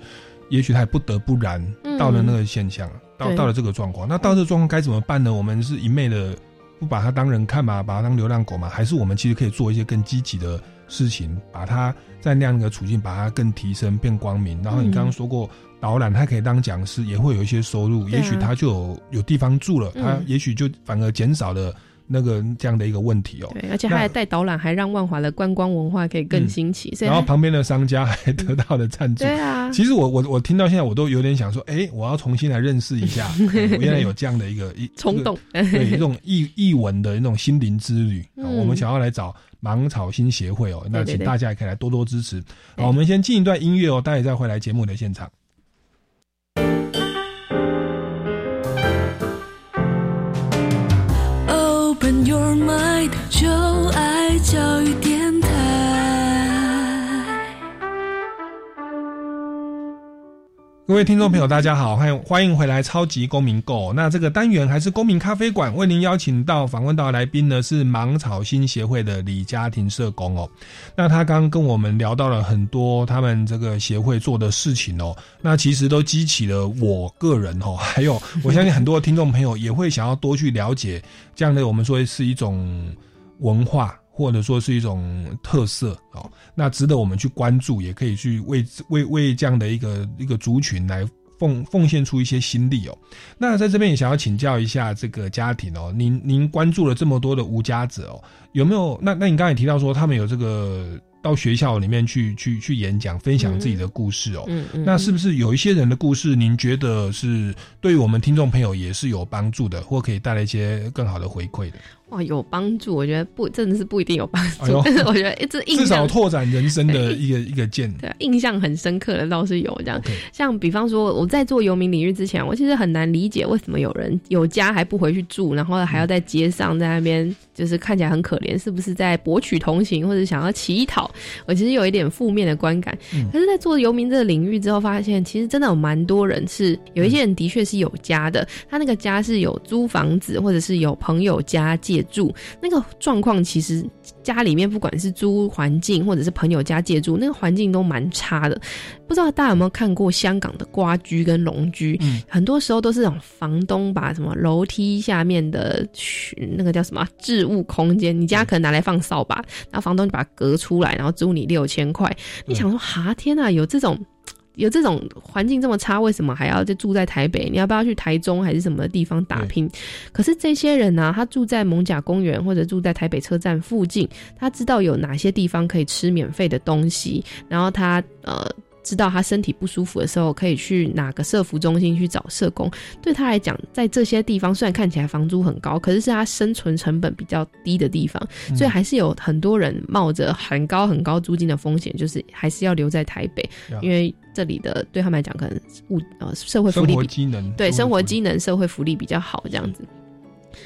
也许他也不得不然到了那个现象，到到了这个状况。那到这个状况该怎么办呢？我们是一昧的不把他当人看嘛，把他当流浪狗嘛，还是我们其实可以做一些更积极的事情，把他在那样一个处境，把它更提升，变光明。然后你刚刚说过导览，他可以当讲师，也会有一些收入，也许他就有有地方住了，他也许就反而减少了。那个这样的一个问题哦，对，而且他还带导览，还让万华的观光文化可以更兴起。然后旁边的商家还得到了赞助。对啊，其实我我我听到现在，我都有点想说，哎，我要重新来认识一下，我原来有这样的一个一 冲动，对，一种译译文的那种心灵之旅。我们想要来找芒草心协会哦，那请大家也可以来多多支持。好，我们先进一段音乐哦，待会再回来节目的现场。爱的就各位听众朋友，大家好，欢迎欢迎回来《超级公民购》。那这个单元还是公民咖啡馆，为您邀请到访问到来宾呢是芒草心协会的李家庭社工哦。那他刚刚跟我们聊到了很多他们这个协会做的事情哦，那其实都激起了我个人哦，还有我相信很多听众朋友也会想要多去了解这样的我们说是一种文化。或者说是一种特色哦，那值得我们去关注，也可以去为为为这样的一个一个族群来奉奉献出一些心力哦。那在这边也想要请教一下这个家庭哦，您您关注了这么多的无家者哦，有没有？那那你刚才提到说他们有这个到学校里面去去去演讲，分享自己的故事哦，嗯嗯，那是不是有一些人的故事，您觉得是对于我们听众朋友也是有帮助的，或可以带来一些更好的回馈的？哇，有帮助，我觉得不真的是不一定有帮助，但是 我觉得这 至少拓展人生的一个一个见，对，印象很深刻的倒是有这样。像比方说，我在做游民领域之前，我其实很难理解为什么有人有家还不回去住，然后还要在街上在那边，就是看起来很可怜，是不是在博取同情或者想要乞讨？我其实有一点负面的观感。可是，在做游民这个领域之后，发现其实真的有蛮多人是有一些人的确是有家的，他那个家是有租房子或者是有朋友家。借住那个状况，其实家里面不管是租环境或者是朋友家借住，那个环境都蛮差的。不知道大家有没有看过香港的瓜居跟龙居？嗯，很多时候都是那种房东把什么楼梯下面的那个叫什么置物空间，你家可能拿来放扫把，然后房东就把它隔出来，然后租你六千块。你想说，哈天啊，有这种。有这种环境这么差，为什么还要就住在台北？你要不要去台中还是什么地方打拼？可是这些人呢，他住在蒙甲公园或者住在台北车站附近，他知道有哪些地方可以吃免费的东西，然后他呃。知道他身体不舒服的时候，可以去哪个社服中心去找社工。对他来讲，在这些地方虽然看起来房租很高，可是是他生存成本比较低的地方，所以还是有很多人冒着很高很高租金的风险，就是还是要留在台北，因为这里的对他们来讲，可能物呃社会福利机能对生活机能社会福利比较好，这样子。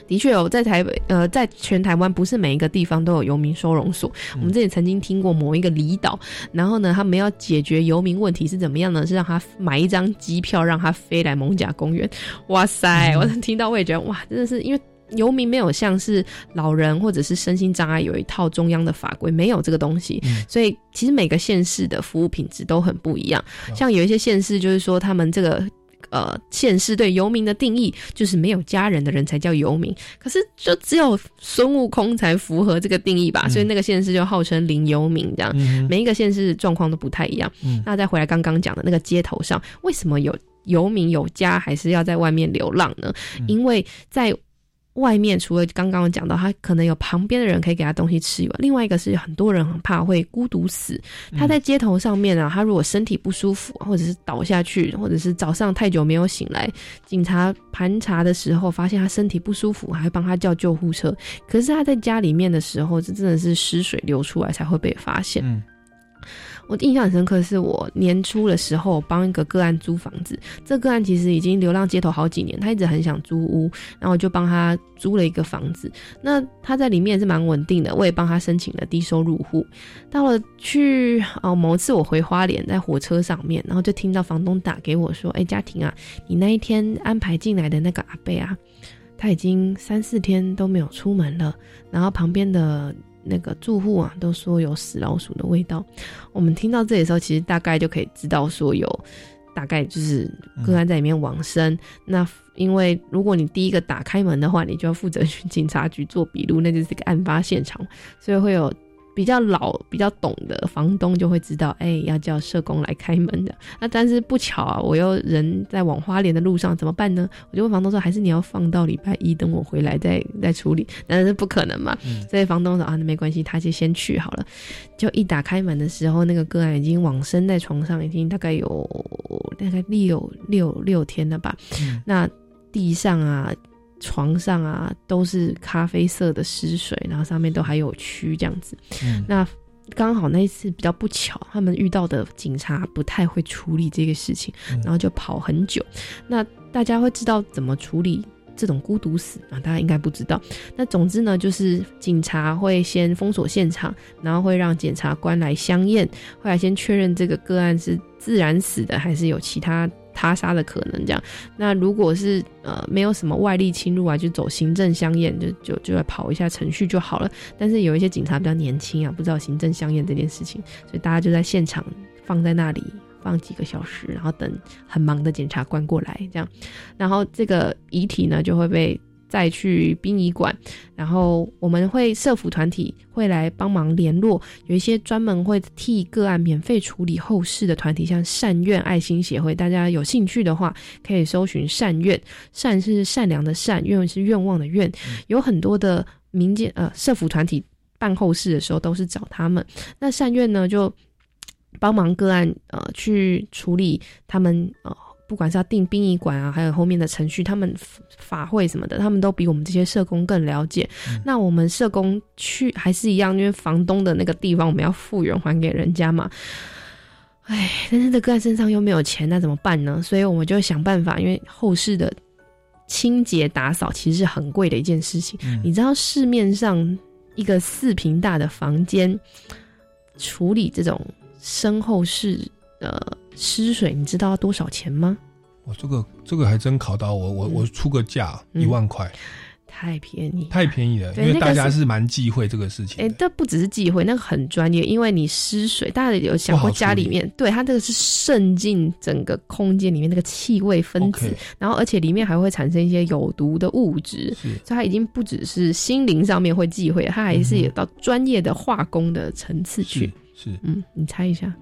的确有，在台北，呃，在全台湾，不是每一个地方都有游民收容所。我们这里曾经听过某一个离岛，然后呢，他们要解决游民问题是怎么样呢？是让他买一张机票，让他飞来蒙甲公园。哇塞，我听到我也觉得哇，真的是因为游民没有像是老人或者是身心障碍有一套中央的法规，没有这个东西，所以其实每个县市的服务品质都很不一样。像有一些县市，就是说他们这个。呃，县市对游民的定义就是没有家人的人才叫游民，可是就只有孙悟空才符合这个定义吧？所以那个县市就号称零游民这样。每一个县市状况都不太一样。那再回来刚刚讲的那个街头上，为什么有游民有家还是要在外面流浪呢？因为在外面除了刚刚讲到，他可能有旁边的人可以给他东西吃以外，另外一个是很多人很怕会孤独死。他在街头上面啊，他如果身体不舒服，或者是倒下去，或者是早上太久没有醒来，警察盘查的时候发现他身体不舒服，还会帮他叫救护车。可是他在家里面的时候，这真的是湿水流出来才会被发现。我印象很深刻，是我年初的时候帮一个个案租房子，这个案其实已经流浪街头好几年，他一直很想租屋，然后我就帮他租了一个房子。那他在里面是蛮稳定的，我也帮他申请了低收入户。到了去哦某一次我回花莲，在火车上面，然后就听到房东打给我说：“哎，家庭啊，你那一天安排进来的那个阿贝啊，他已经三四天都没有出门了，然后旁边的。”那个住户啊，都说有死老鼠的味道。我们听到这里的时候，其实大概就可以知道说有大概就是个案在里面往生。那因为如果你第一个打开门的话，你就要负责去 警察局做笔录，那就是个案发现场，所以会有。比较老、比较懂的房东就会知道，哎，要叫社工来开门的。那但是不巧啊，我又人在往花莲的路上，怎么办呢？我就问房东说，还是你要放到礼拜一，等我回来再再处理？但是不可能嘛。所以房东说啊，那没关系，他就先去好了。就一打开门的时候，那个个案已经往生在床上，已经大概有大概六六六天了吧。那地上啊。床上啊都是咖啡色的湿水，然后上面都还有蛆这样子。那刚好那一次比较不巧，他们遇到的警察不太会处理这个事情，然后就跑很久。那大家会知道怎么处理这种孤独死啊？大家应该不知道。那总之呢，就是警察会先封锁现场，然后会让检察官来相验，会来先确认这个个案是自然死的还是有其他。他杀的可能这样，那如果是呃没有什么外力侵入啊，就走行政相验，就就就来跑一下程序就好了。但是有一些警察比较年轻啊，不知道行政相验这件事情，所以大家就在现场放在那里放几个小时，然后等很忙的检察官过来这样，然后这个遗体呢就会被。再去殡仪馆，然后我们会社福团体会来帮忙联络，有一些专门会替个案免费处理后事的团体，像善愿爱心协会，大家有兴趣的话可以搜寻善愿，善是善良的善，愿是愿望的愿，有很多的民间呃社福团体办后事的时候都是找他们，那善愿呢就帮忙个案呃去处理他们呃。不管是要订殡仪馆啊，还有后面的程序，他们法会什么的，他们都比我们这些社工更了解。那我们社工去还是一样，因为房东的那个地方我们要复原还给人家嘛。哎，但是这个案身上又没有钱，那怎么办呢？所以我们就想办法，因为后世的清洁打扫其实是很贵的一件事情。你知道市面上一个四平大的房间处理这种身后事呃。湿水，你知道要多少钱吗？我这个这个还真考到我，我我出个价一万块，太便宜，太便宜了，因为大家是蛮忌讳这个事情。哎，这不只是忌讳，那个很专业，因为你湿水，大家有想过家里面，对它这个是渗进整个空间里面那个气味分子，然后而且里面还会产生一些有毒的物质，所以它已经不只是心灵上面会忌讳，它还是有到专业的化工的层次去。是，嗯，你猜一下。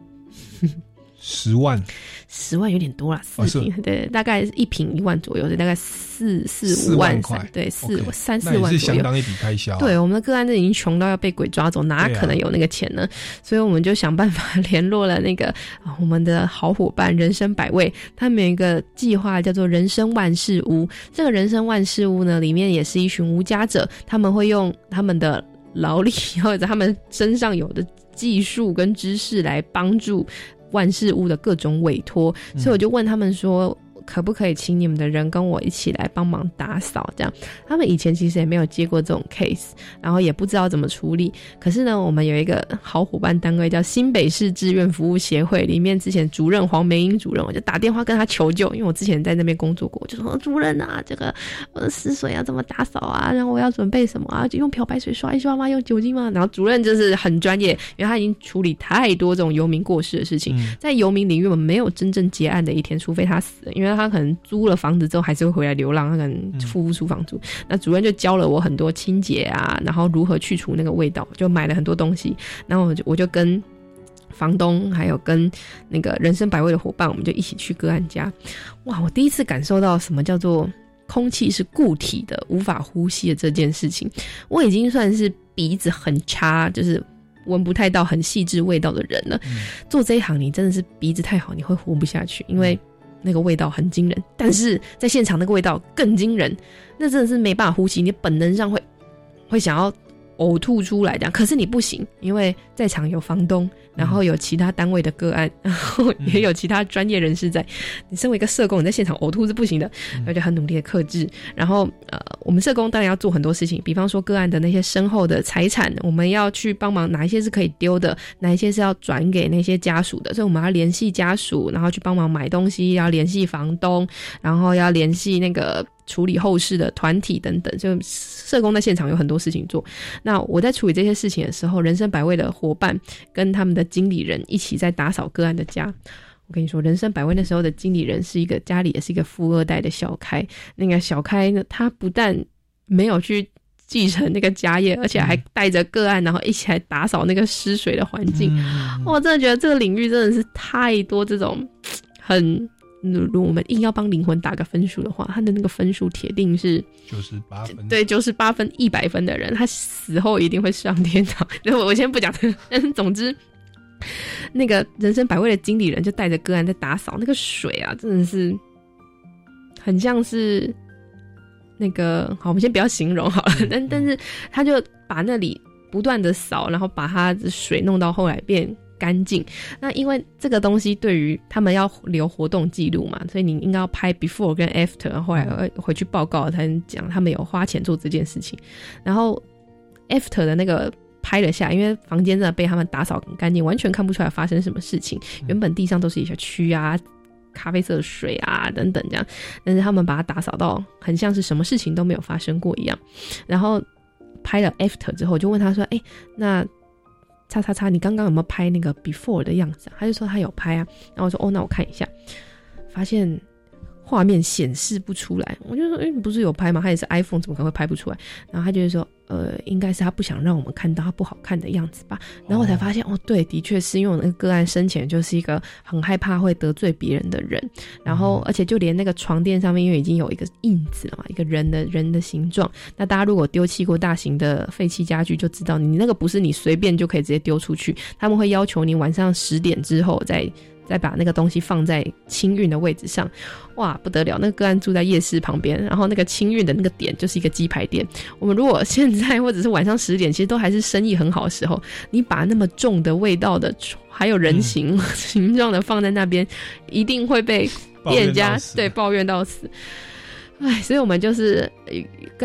十万，十万有点多了，四平对，大概一平一万左右，大概四四五万块，对，四三四万是相当一笔开销。对，我们的个案都已经穷到要被鬼抓走，哪可能有那个钱呢？所以我们就想办法联络了那个我们的好伙伴人生百味，他们有一个计划叫做人生万事屋。这个人生万事屋呢，里面也是一群无家者，他们会用他们的劳力 或者他们身上有的技术跟知识来帮助。万事屋的各种委托，所以我就问他们说。可不可以请你们的人跟我一起来帮忙打扫？这样，他们以前其实也没有接过这种 case，然后也不知道怎么处理。可是呢，我们有一个好伙伴单位叫新北市志愿服务协会，里面之前主任黄梅英主任，我就打电话跟他求救，因为我之前在那边工作过，就说主任啊，这个我的湿水要怎么打扫啊？然后我要准备什么啊？就用漂白水刷一刷吗？用酒精吗？然后主任就是很专业，因为他已经处理太多这种游民过世的事情，在游民领域我们没有真正结案的一天，除非他死了，因为。他可能租了房子之后还是会回来流浪，他可能付不出房租。那主任就教了我很多清洁啊，然后如何去除那个味道，就买了很多东西。然后我就我就跟房东还有跟那个人生百味的伙伴，我们就一起去个案家。哇，我第一次感受到什么叫做空气是固体的，无法呼吸的这件事情，我已经算是鼻子很差，就是闻不太到很细致味道的人了。做这一行，你真的是鼻子太好，你会活不下去，因为那个味道很惊人。但是在现场那个味道更惊人，那真的是没办法呼吸，你本能上会会想要呕吐出来这样，可是你不行，因为在场有房东，然后有其他单位的个案，然后也有其他专业人士在。你身为一个社工，你在现场呕吐是不行的，而且很努力的克制。然后呃，我们社工当然要做很多事情，比方说个案的那些身后的财产，我们要去帮忙，哪一些是可以丢的，哪一些是要转给那些家属的，所以我们要联系家属，然后去帮忙买东西，要联系房东，然后要联系那个。处理后事的团体等等，就社工在现场有很多事情做。那我在处理这些事情的时候，人生百味的伙伴跟他们的经理人一起在打扫个案的家。我跟你说，人生百味那时候的经理人是一个家里也是一个富二代的小开。那个小开呢，他不但没有去继承那个家业，而且还带着个案，然后一起来打扫那个失水的环境。我真的觉得这个领域真的是太多这种很。如果我们硬要帮灵魂打个分数的话，他的那个分数铁定是九十八分，对，九十八分、一百分的人，他死后一定会上天堂。我我先不讲，但是总之，那个人生百味的经理人就带着个案在打扫那个水啊，真的是很像是那个好，我们先不要形容好了，但但是他就把那里不断的扫，然后把他的水弄到后来变。干净。那因为这个东西对于他们要留活动记录嘛，所以你应该要拍 before 跟 after，后来回去报告才能讲他们有花钱做这件事情。然后 after 的那个拍了下，因为房间真的被他们打扫很干净，完全看不出来发生什么事情。原本地上都是一些蛆啊、咖啡色的水啊等等这样，但是他们把它打扫到很像是什么事情都没有发生过一样。然后拍了 after 之后，就问他说：“哎，那？”叉叉叉，你刚刚有没有拍那个 before 的样子？他就说他有拍啊，然后我说哦，那我看一下，发现。画面显示不出来，我就说，哎，你不是有拍吗？他也是 iPhone，怎么可能会拍不出来？然后他就是说，呃，应该是他不想让我们看到他不好看的样子吧。然后我才发现，哦，对，的确是因为我那个个案生前就是一个很害怕会得罪别人的人，然后而且就连那个床垫上面，因为已经有一个印子了嘛，一个人的人的形状。那大家如果丢弃过大型的废弃家具，就知道你那个不是你随便就可以直接丢出去，他们会要求你晚上十点之后再。再把那个东西放在清运的位置上，哇，不得了！那个个案住在夜市旁边，然后那个清运的那个点就是一个鸡排店。我们如果 现在或者是晚上十点，其实都还是生意很好的时候，你把那么重的味道的还有人形 形状的放在那边，一定会被店家对抱怨到死。哎，所以我们就是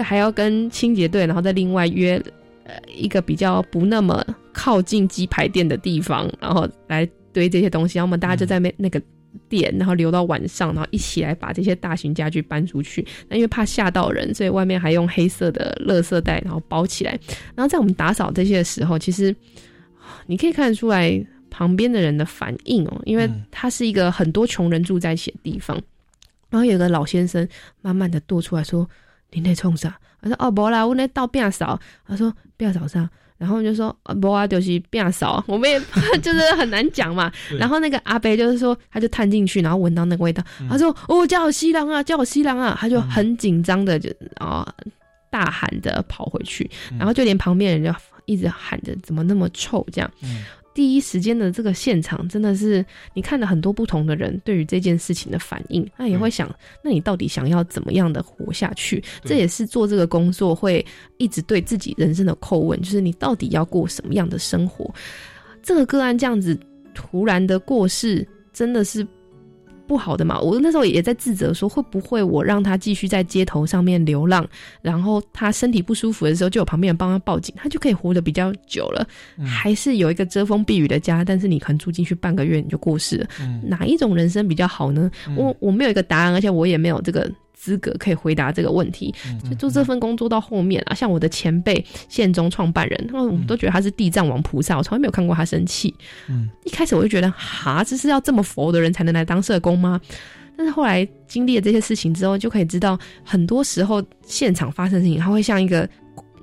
还要跟清洁队，然后再另外约呃一个比较不那么靠近鸡排店的地方，然后来。堆这些东西，然后我们大家就在那那个店，然后留到晚上，然后一起来把这些大型家具搬出去。那因为怕吓到人，所以外面还用黑色的垃圾袋，然后包起来。然后在我们打扫这些的时候，其实你可以看得出来旁边的人的反应哦，因为它是一个很多穷人住在一起的地方。然后有个老先生慢慢的跺出来说：“你那冲啥？”我说：“哦，不啦，我那倒变扫。”他说：“变扫啥？”然后就说啊不啊，就是变少，我们也 就是很难讲嘛。然后那个阿伯就是说，他就探进去，然后闻到那个味道，他说：“哦，叫我西郎啊，叫我西郎啊！”他就很紧张的就啊大喊着跑回去，然后就连旁边人就一直喊着：“怎么那么臭？”这样。第一时间的这个现场真的是你看了很多不同的人对于这件事情的反应，那也会想，那你到底想要怎么样的活下去？这也是做这个工作会一直对自己人生的叩问，就是你到底要过什么样的生活？这个个案这样子突然的过世，真的是。不好的嘛，我那时候也在自责，说会不会我让他继续在街头上面流浪，然后他身体不舒服的时候，就有旁边人帮他报警，他就可以活得比较久了。还是有一个遮风避雨的家，但是你可能住进去半个月你就过世了，哪一种人生比较好呢？我我没有一个答案，而且我也没有这个。资格可以回答这个问题，就做这份工作到后面啊，像我的前辈县中创办人，我们都觉得他是地藏王菩萨，我从来没有看过他生气。嗯，一开始我就觉得，哈，这是要这么佛的人才能来当社工吗？但是后来经历了这些事情之后，就可以知道，很多时候现场发生的事情，它会像一个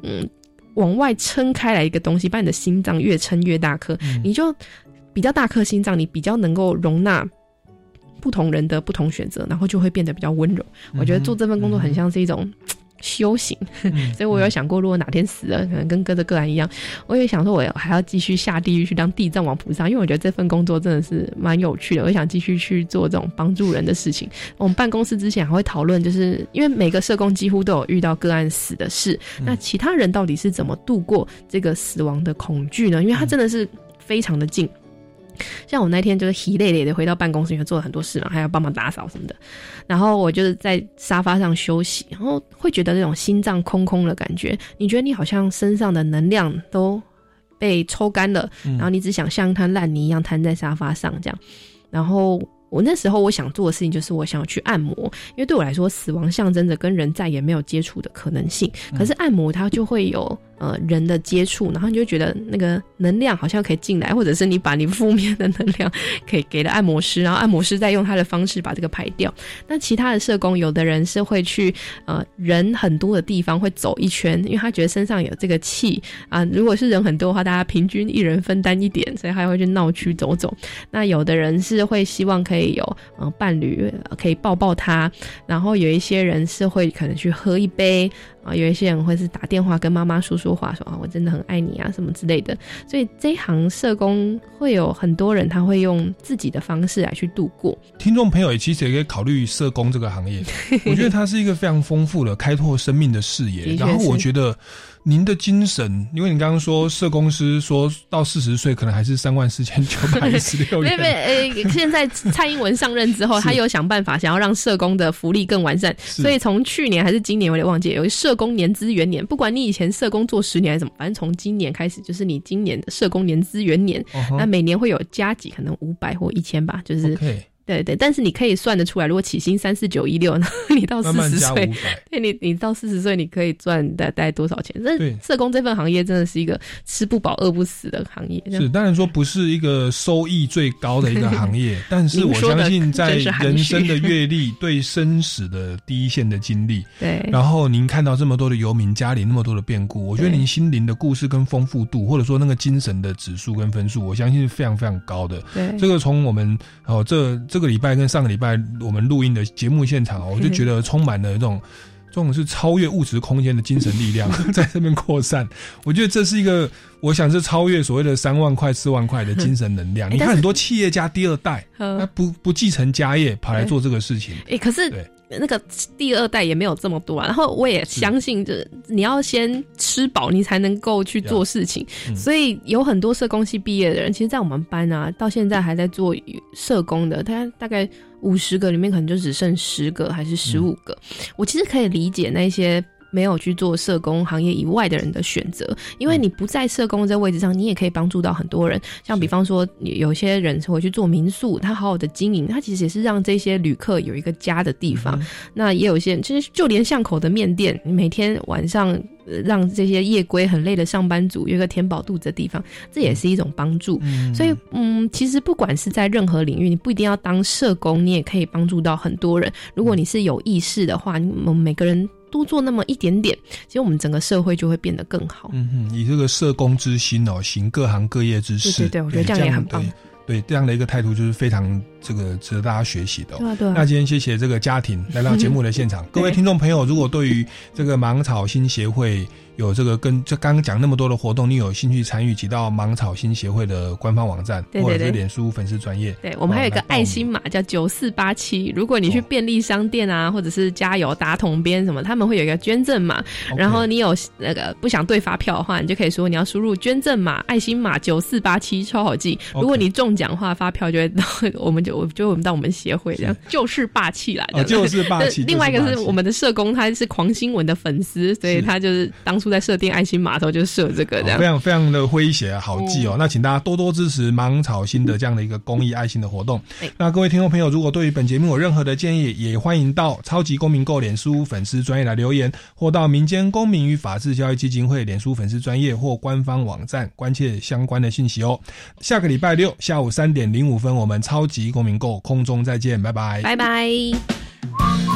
嗯往外撑开来一个东西，把你的心脏越撑越大颗，你就比较大颗心脏，你比较能够容纳。不同人的不同选择，然后就会变得比较温柔。我觉得做这份工作很像是一种。修行，所以我有想过，如果哪天死了，可能跟哥的个案一样，我也想说，我还要继续下地狱去当地藏王菩萨，因为我觉得这份工作真的是蛮有趣的，我想继续去做这种帮助人的事情。我们办公室之前还会讨论，就是因为每个社工几乎都有遇到个案死的事，那其他人到底是怎么度过这个死亡的恐惧呢？因为他真的是非常的近。像我那天就是疲累累的回到办公室，因为做了很多事嘛，还要帮忙打扫什么的。然后我就是在沙发上休息，然后会觉得那种心脏空空的感觉。你觉得你好像身上的能量都被抽干了，然后你只想像一滩烂泥一样瘫在沙发上这样。然后我那时候我想做的事情就是我想要去按摩，因为对我来说，死亡象征着跟人再也没有接触的可能性。可是按摩它就会有。呃，人的接触，然后你就觉得那个能量好像可以进来，或者是你把你负面的能量可以给了按摩师，然后按摩师再用他的方式把这个排掉。那其他的社工，有的人是会去呃人很多的地方会走一圈，因为他觉得身上有这个气啊。如果是人很多的话，大家平均一人分担一点，所以他会去闹区走走。那有的人是会希望可以有呃伴侣可以抱抱他，然后有一些人是会可能去喝一杯。啊，有一些人会是打电话跟妈妈说说话，说啊，我真的很爱你啊，什么之类的。所以这一行社工会有很多人，他会用自己的方式来去度过。听众朋友也其实也可以考虑社工这个行业，我觉得它是一个非常丰富的开拓生命的视野。然后我觉得。您的精神，因为你刚刚说社公司说到四十岁可能还是三万四千九百一十六元。没没，呃，现在蔡英文上任之后，他有想办法想要让社工的福利更完善，所以从去年还是今年，我有点忘记，有社工年资元年，不管你以前社工做十年还是怎么，反正从今年开始就是你今年的社工年资元年，那每年会有加几，可能五百或一千吧，就是。对对，但是你可以算得出来，如果起薪三四九一六，你到四十岁，对你你到四十岁，你可以赚大概多少钱？这社工这份行业真的是一个吃不饱饿不死的行业。是，当然说不是一个收益最高的一个行业，但是我相信在人生的阅历、对生死的第一线的经历，对，然后您看到这么多的游民家里那么多的变故，我觉得您心灵的故事跟丰富度，或者说那个精神的指数跟分数，我相信是非常非常高的。对，这个从我们哦这。这个礼拜跟上个礼拜我们录音的节目现场 我就觉得充满了这种这种是超越物质空间的精神力量 在这边扩散。我觉得这是一个，我想是超越所谓的三万块、四万块的精神能量。你看很多企业家第二代，他不不继承家业，跑来做这个事情。哎，可是对。那个第二代也没有这么多啊，然后我也相信，就是你要先吃饱，你才能够去做事情。所以有很多社工系毕业的人，其实，在我们班啊，到现在还在做社工的，他大概五十个里面，可能就只剩十个还是十五个。我其实可以理解那些。没有去做社工行业以外的人的选择，因为你不在社工这位置上，你也可以帮助到很多人。像比方说，有些人会去做民宿，他好好的经营，他其实也是让这些旅客有一个家的地方。那也有一些人，其实就连巷口的面店，你每天晚上让这些夜归很累的上班族有一个填饱肚子的地方，这也是一种帮助。所以，嗯，其实不管是在任何领域，你不一定要当社工，你也可以帮助到很多人。如果你是有意识的话，我们每个人。多做那么一点点，其实我们整个社会就会变得更好。嗯哼，以这个社工之心哦，行各行各业之事。对对对，我觉得这样也很棒。对这样的一个态度，就是非常这个值得大家学习的。对对。那今天谢谢这个家庭来到 节目的现场，各位听众朋友，如果对于这个芒草新协会。有这个跟就刚刚讲那么多的活动，你有兴趣参与，请到芒草新协会的官方网站或者是脸书粉丝专业。对我们还有一个爱心码叫九四八七，如果你去便利商店啊，或者是加油打桶边什么，他们会有一个捐赠码。然后你有那个不想对发票的话，你就可以说你要输入捐赠码爱心码九四八七，超好记。如果你中奖的话，发票就会到，我们就就我们到我们协会这样，就是霸气来的，就是霸气。另外一个是我们的社工，他是狂新闻的粉丝，所以他就是当初在设定爱心码头就设这个，这样非常非常的诙谐，好记哦。那请大家多多支持芒草心的这样的一个公益爱心的活动。那各位听众朋友，如果对于本节目有任何的建议，也欢迎到超级公民购脸书粉丝专业来留言，或到民间公民与法治教育基金会脸书粉丝专业或官方网站关切相关的信息哦。下个礼拜六下午三点零五分，我们超级公民购空中再见，拜拜，拜拜。